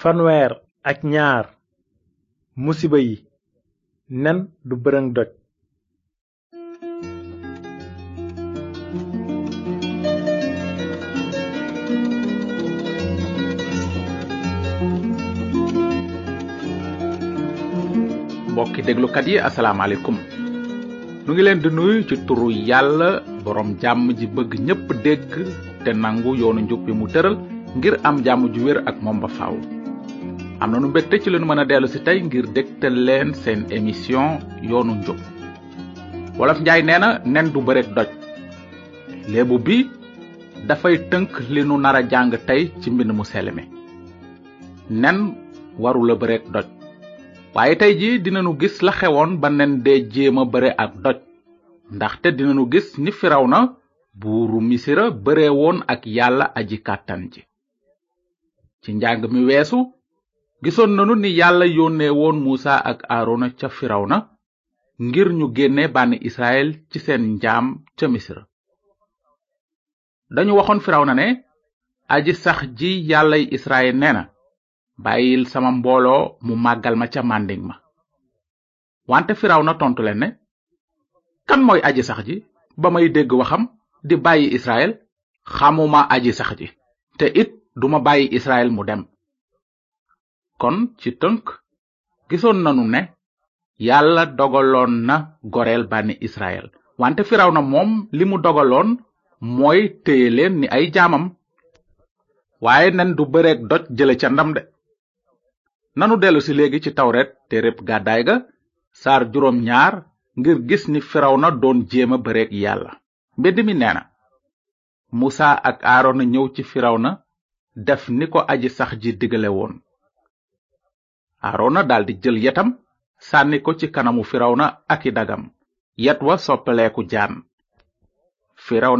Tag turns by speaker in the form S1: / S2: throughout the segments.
S1: fanweer ak ñaar musiba yi nen du bërëng doj
S2: mbokki déglukat yi asalaamaaleykum nu ngi leen di nuyu ci turu yàlla borom jàmm ji bëgg ñépp dégg te nangu yoonu njub bi mu tëral ngir am jàmm ju wér ak moom ba faaw. am na nu mbégte ci leen mën a dellu si tey ngir dégtal leen seen émission yoonu njub wolof njaay nee na nen du bëreet doj léebu bi dafay tënk li nu nar a jàng tey ci mbind mu sell mi nen warula bëreet doj waaye tey ji dinanu gis la xewoon ba nen dee jéema bëre ak doj ndaxte dinanu gis ni firaw na buuru misira bare woon ak yàlla aji kàttan ji ci njàng mi weesu gisoon nanu ni yàlla yónnee woon muusa ak aarona ca na ngir ñu génne bànni israel ci seen njaam ca misira dañu waxoon na ne aji sax ji yàllay israel nee na bàyyil sama mbooloo mu màggal ma ca màndiŋ ma wante firaw na tontu leen ne kan mooy aji sax ji ba may dégg waxam di bàyyi israel xamuma aji sax ji te it duma bàyyi israel mu dem kon ci tënk gisoon nanu ne yàlla dogaloon na goreel bànni israel wante firaw na moom li mu dogaloon mooy téye leen ni ay jaamam waaye nen du bëreeg doj jële ca ndam de nanu dellu si léegi ci tawret te répp gàddaay ga saar juróom ñaar ngir gis ni na doon jéema bareeg yàlla mbedd mi nee na musa ak aarona ñëw ci na def ni ko aji sax ji digale woon aarona daldi jël yetam sànni ko ci kanamu na ak i dagam yet wa soppaleeku jaan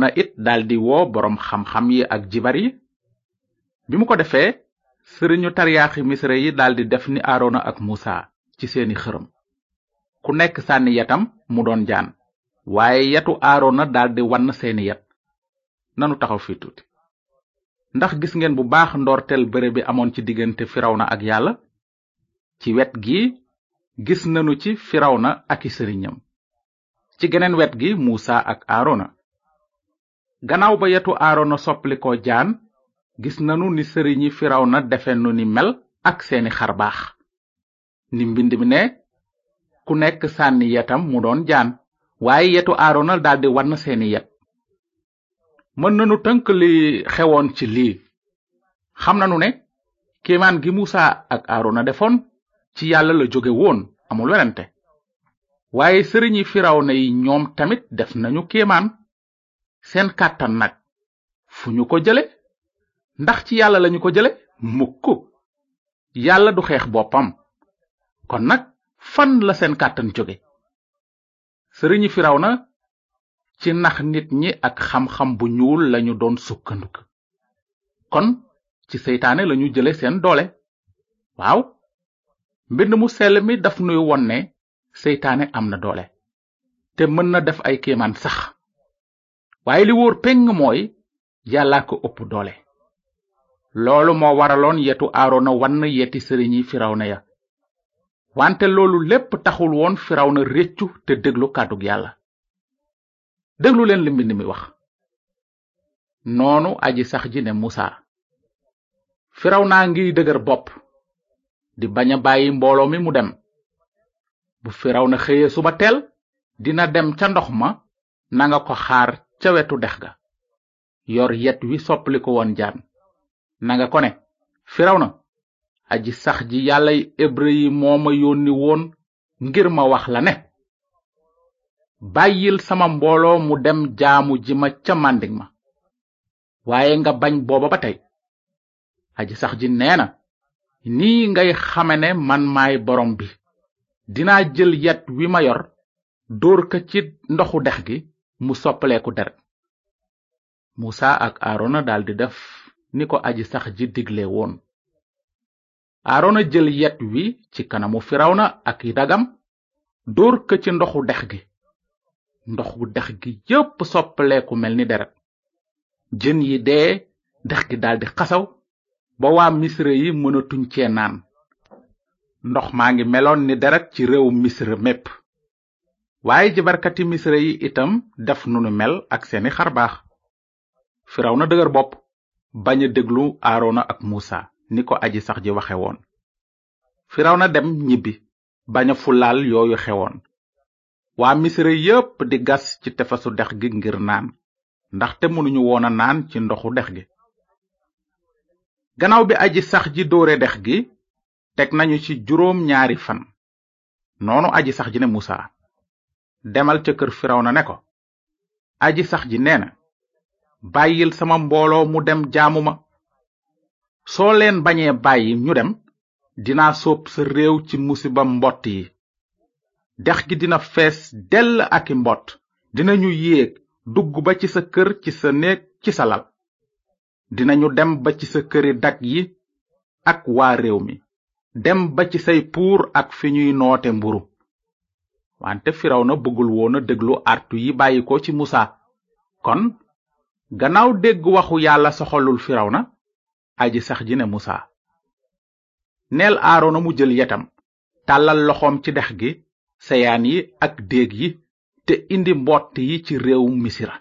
S2: na it daldi woo boroom xam-xam yi ak jibar yi bi mu ko defee sëriñu taryaaxi misra yi daldi def ni aarona ak muusa ci seeni xërëm ku nekk sànni yatam mu doon jaan waaye yatu aarona daldi wann seeni yat nanu taxaw fi tuuti ndax gis ngeen bu baax ndoortel bëre bi amoon ci diggante na ak yàlla ci wet gi gis nanu ci na ak i sëriñam ci geneen wet gi muusa ak aarona gannaaw ba yetu aarona sopplikoo jaan gis nanu ni sëriñi na defe nu ni mel ak seeni xarbaax ni mbind mi ne ku nekk sànni yetam mu doon jaan waaye yetu aarona daldi wann seeni yet mën nanu tënk li xewoon ci lii xam nanu ne kéemaan gi musa ak aarona defoon ci yàlla la jóge woon amul werante waaye sëriñi na yi ñoom tamit def nañu kéemaan seen kàttan nag fu ñu ko jële ndax ci yàlla lañu ko jële mukk yàlla du xeex boppam kon nag fan la seen kàttan jóge sëriñi na ci nax nit ñi ak xam-xam bu ñuul lañu doon sukkanduk kon ci seytaane lañu jële seen doole waaw mbind mu sell mi daf nuy won ne seytaane am na doole te mën na def ay kéemaan sax waaye li wóor peng mooy yàllaa ko ëpp doole loolu moo waraloon yetu aarona wann yeti sëriñ yi firawna ya wante loolu lépp taxul woon firawna réccu te déglu kàddug yàlla déglu leen li mbind mi wax noonu aji sax ji ne musa firaw naa ngiy dëgër bopp di bañ a bàyyi mbooloo mi mu dem bu firaw na xëyee suba teel dina dem ca ndox ma nanga ko xaar ca wetu dex ga yor yet wi soppali ko woon jaan nanga ko ne firaw na aji sax ji yàllay hébrë yi moo ma yónni woon ngir ma wax la ne bàyyil sama mbooloo mu dem jaamu ji ma ca màndig ma waaye nga bañ booba ba tey aji sax ji nee na nii ngay xame ne man maay borom bi dinaa jël yet wi ma yor dóor ka ci ndoxu dex gi mu soppaleeku deret musa ak aarona daldi def ni ko aji sax ji digle woon aarona jël yet wi ci kanamu firawna ak i dagam dóor ko ci ndoxu dex gi ndoxu dex gi yépp soppaleeku mel ni deret jën yi dee dex gi daldi xasaw ba waa misra yi mënatuñ cee naan ndox maa ngi meloon ni deret ci réew misra mépp waaye jibarkati misra yi itam def nu nu mel ak seeni xarbaax firaw na dëgër bopp bañ a déglu aarona ak muusa ni ko aji sax ji waxe woon firaw na dem ñibbi bañ a fulaal yooyu xewoon waa misra yépp di gas ci tefesu dex gi ngir naan ndaxte mënuñu woon a naan ci ndoxu dex gi gannaaw bi aji sax ji dóore dex gi teg nañu ci juróom ñaari fan noonu aji sax ji ne musa demal ca kër firaw na ne ko aji sax ji nee na bàyyil sama mbooloo mu dem jaamu ma soo leen bañee bàyyi ñu dem dinaa soob sa réew ci musiba mbott yi dex gi dina fees dell ak i mbott dinañu yéeg dugg ba ci sa kër ci sa néeg ci sa lal dinañu dem ba ci sa këri dag yi ak waa réew mi dem ba ci say puur ak fi ñuy noote mburu wante na bëggul woona déglu artu yi bàyyi ko ci musa kon gannaaw dégg waxu yàlla soxalul na aji sax ji ne musa neel aarona mu jël yetam tàllal loxoom ci dex gi seyaan yi ak déeg yi te indi mbott yi ci réew misira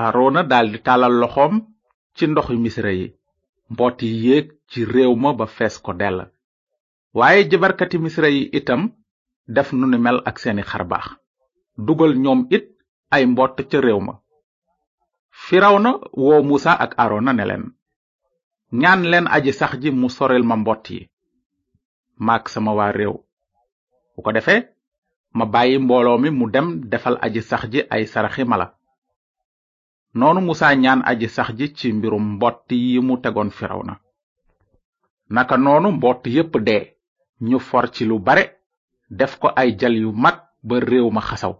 S2: aarona daldi tàllal loxoom ci ndoxu misira yi mbott yi yéeg ci réew ma ba fees ko dell waaye jabarkati misira yi itam def nu ni mel ak seeni xarbaax dugal ñoom it ay mbott ca réew ma na woo musa ak aarona ne leen ñaan leen aji sax ji mu sorel ma mbott yi maak sama waa réew bu ko defee ma bàyyi mbooloo mi mu dem defal aji sax ji ay saraxi mala noonu musa ñaan aji sax ji ci mbirum mbott yi mu tegoon na naka noonu mbott yépp dee ñu for ci lu bare def ko ay jal yu mag ba réew ma xasaw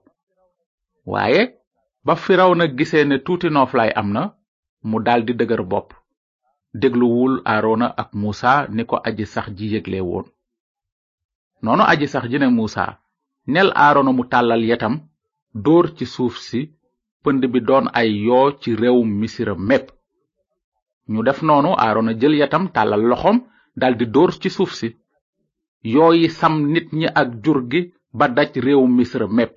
S2: waaye ba na gisee ne tuuti nooflaay am na mu daldi dëgër bopp dégluwul aarona ak muusa ni ko aji sax ji yégle woon noonu aji sax ji ne muusa nel aarona mu tàllal yetam dóor ci suuf si pënd bi doon ay yoo ci réewum misira mépp ñu def noonu aarona jël yetam tàllal loxoom daldi dóor ci suuf si yooyu sam nit ñi ak jur gi ba daj réew misra mépp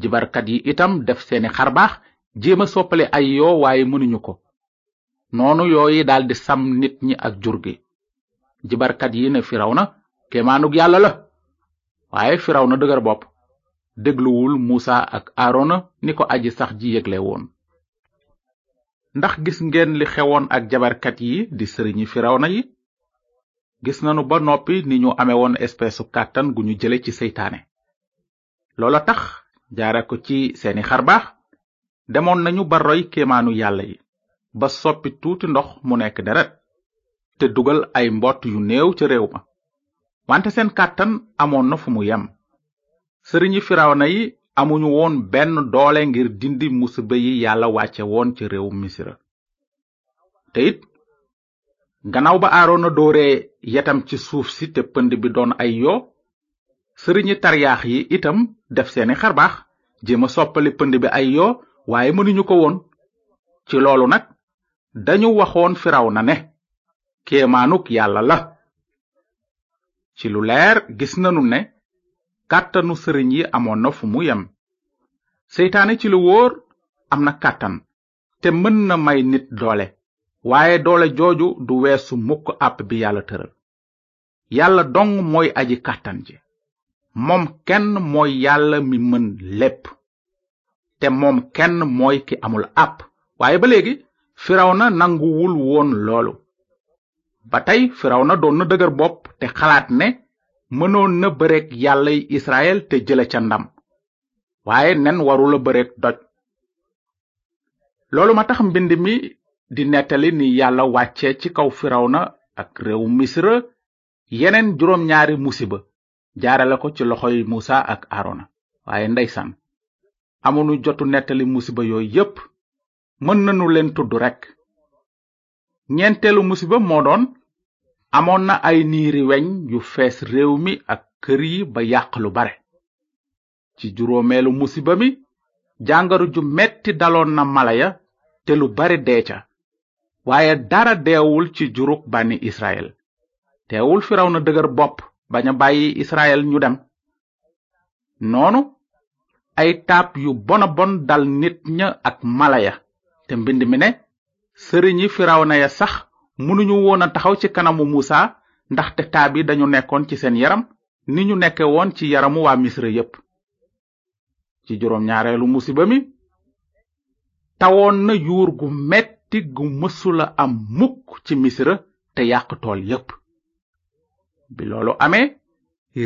S2: jibarkat yi itam def seeni xarbaax jéem a soppale ay yoo waaye mënuñu ko noonu yooyu daldi sam nit ñi ak jur gi jibarkat yi ne firawna kéemaanug yàlla la waaye firawna dëgër bopp dégluwul muusa ak aarona ni ko aji sax ji yégle woon ndax gis ngeen li xewoon ak jabarkat yi di sëriñi firawna yi gis nanu ba noppi ni ñu ame woon espèce kàttan gu ñu jële ci seytaane loola tax jaare ko ci seeni xarbaax demoon nañu ba roy kéemaanu yàlla yi ba soppi tuuti ndox mu nekk deret te dugal ay mbott yu néew ca réew ma wante seen kàttan amoon na fu mu yem sëriñi firawna yi amuñu woon benn doole ngir dindi musiba yi yàlla wàcce woon ci réew misira te it gannaaw ba aaroona dooree yetam ci suuf si te pënd bi doon ay yoo sëriñi taryaax yi itam def seeni xarbaax jéem a soppali pënd bi ay yoo waaye mënuñu ko woon ci loolu nag dañu waxoon firaw na ne kéemaanuk yàlla la ci lu leer gis nanu ne kàttanu sëriñ yi amoon na fu mu yem seytaane ci lu wóor am na kàttan te mën na may nit doole waaye doole jooju du weesu mukk àpp bi yàlla tëral yàlla dong mooy aji kàttan ji moom kenn mooy yàlla mi mën lépp te moom kenn mooy ki amul àpp waaye ba léegi na nanguwul woon loolu ba tey na doon na dëgër bopp te xalaat ne mënoon na bëreek yàllay israel te jële ca ndam waaye nen warula bëreek doj loolu ma tax mbind mi di nettali ni yàlla wàcce ci kaw na ak réew misra yeneen juróom ñaari musiba jaarale ko ci loxoy muusa ak arona waaye ndeysaan amunu jotu nettali musiba yooyu yépp mën nanu leen tudd rekk ñeenteelu musiba moo doon amoon na ay niiri weñ yu fees réew mi ak kër yi ba yàq lu bare ci juróomeelu musiba mi jàngaru ju metti daloon na mala ya te lu bare dee ca waaye dara deewul ci jurug bànni israel teewul firaw na dëgër bopp bañ a bàyyi israel ñu dem noonu ay taab yu bona bon dal nit ña ak mala ya te mbind mi ne sëriñi firawna ya sax mënuñu woon a taxaw ci kanamu muusa ndaxte taab yi dañu nekkoon ci seen yaram ni ñu nekke woon ci yaramu waa misra yépp ci juróom ñaareelu musiba mi tawoon na yuur gu metti gu mësula am mukk ci misra te yàq tool yépp bi loolu amee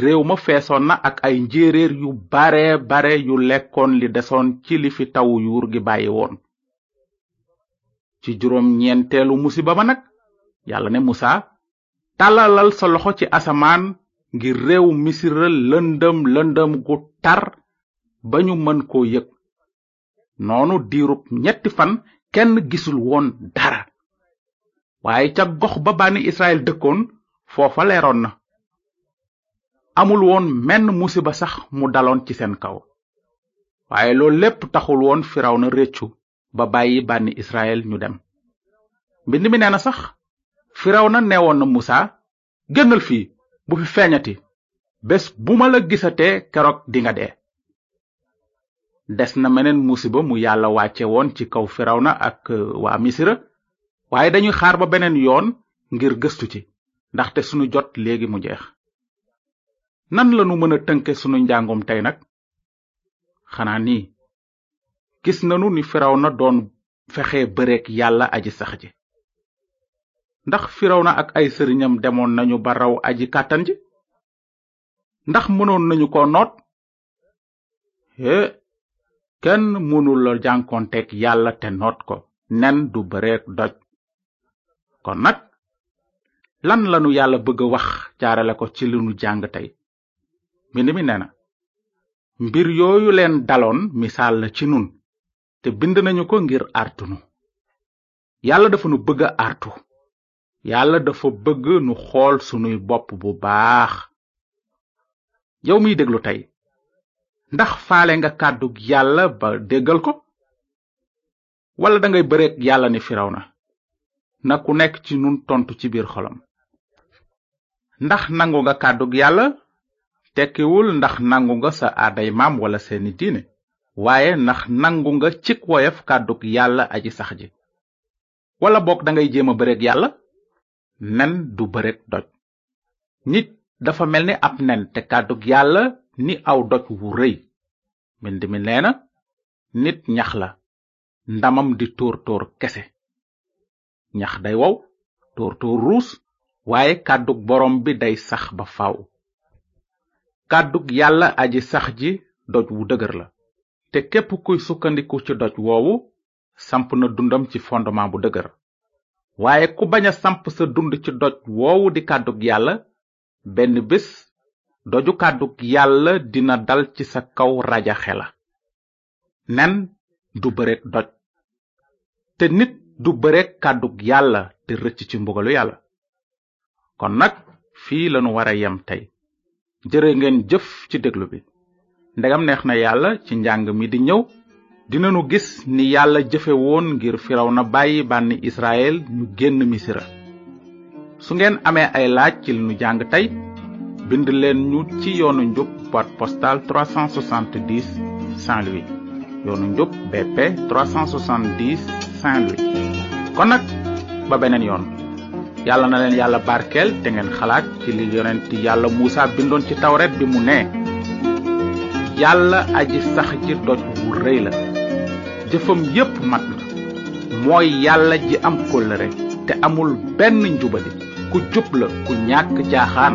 S2: réew ma feesoon na ak ay njéeréer yu bare bare yu lekkoon li desoon ci li fi tawu yuur gi bàyyi woon ci juróom ñeenteelu musiba ma nag yàlla ne musa tàllalal sa loxo ci asamaan ngir réew misira lëndëm lëndëm gu tar ba ñu mën koo yëg noonu diirub ñetti fan kenn gisul woon dara waaye ca gox ba bànni israel dëkkoon foofa leeroon na amul woon menn musiba sax mu daloon ci seen kaw waaye loolu lépp taxul woon firaw na réccu ba bàyyi bànni israel ñu dem mbind mi nee na sax firaw na neewoon na musa génnal fii bu fi feeñati bés bu ma la gisatee keroog dinga dee des na meneen musiba mu yàlla wàcce woon ci kaw na ak euh, waa misira waaye dañuy xaar ba beneen yoon ngir gëstu ci ndaxte sunu jot léegi mu jeex nan lanu mën a tënke sunu njàngum tey nag xanaa nii gis nanu ni firawna doon fexe bëreek yàlla aji sax ji ndax firawna ak ay sëriñam demoon nañu ba raw aji kàttan ji ndax mënoon nañu ko noot é kenn mënul la jànkoonteeg yàlla te noot ko nen du bëreek doj kon nag lan lanu yàlla bëgg wax jaarale ko ci li nu jàng tey mbind mi nee na mbir yooyu leen daloon misaal la ci nun te bind nañu ko ngir artu nu yàlla dafa nu bëgg a artu yàlla dafa bëgg nu xool sunuy bopp bu baax yow miy déglu tey ndax faale nga kàddug yàlla ba déggal ko walla dangay bëreek yàlla ni na na ku nekk ci nun tontu ci biir xolam ndax nangu nga kàddug yàlla tekkiwul ndax nangu nga sa aaday maam wala seeni diine waaye ndax nangu nga cik woyof kàddug yàlla aji sax ji wala boog dangay jéem a bëreeg yàlla nen du bëreeg doj nit dafa mel ni ab nen te kàddug yàlla ni aw doj wu rëy mbind mi nee na nit ñax la ndamam di tóor tóor kese ñax day wow tóor tóor ruus waaye kàddug boroom bi day sax ba faaw kàddug yàlla aji sax ji doj wu dëgër la te képp kuy sukkandiku ci doj woowu samp na dundam ci fondement bu dëgër waaye ku bañ a samp sa dund ci doj woowu di kàddug yàlla benn bés doju kàddug yàlla dina dal ci sa kaw rajaxe la nen du bëreek doj te nit du bëreek kàddug yàlla te rëcc ci mbugalu yàlla kon nag fii lanu wara yem tey jërë ngeen jëf ci déglu bi ndegam neex na yàlla ci njàng mi di ñëw dinanu gis ni yàlla jëfe woon ngir firaw na bàyyi bànni israel ñu génn misira su ngeen amee ay laaj ci li nu jàng tey bind leen ñu ci yoonu njub boîte postale 370 saint louis yoonu njub bp 370 saint louis kon nag ba beneen yoon yàlla na leen yàlla barkeel te ngeen xalaat ci li yonent yàlla muusa bindoon ci tawret bi mu ne yàlla aji sax ji doj wu rëy la jëfam yépp mat na mooy yàlla ji am kóllëre te amul benn njubadi ku jub la ku ñàkk jaaxaan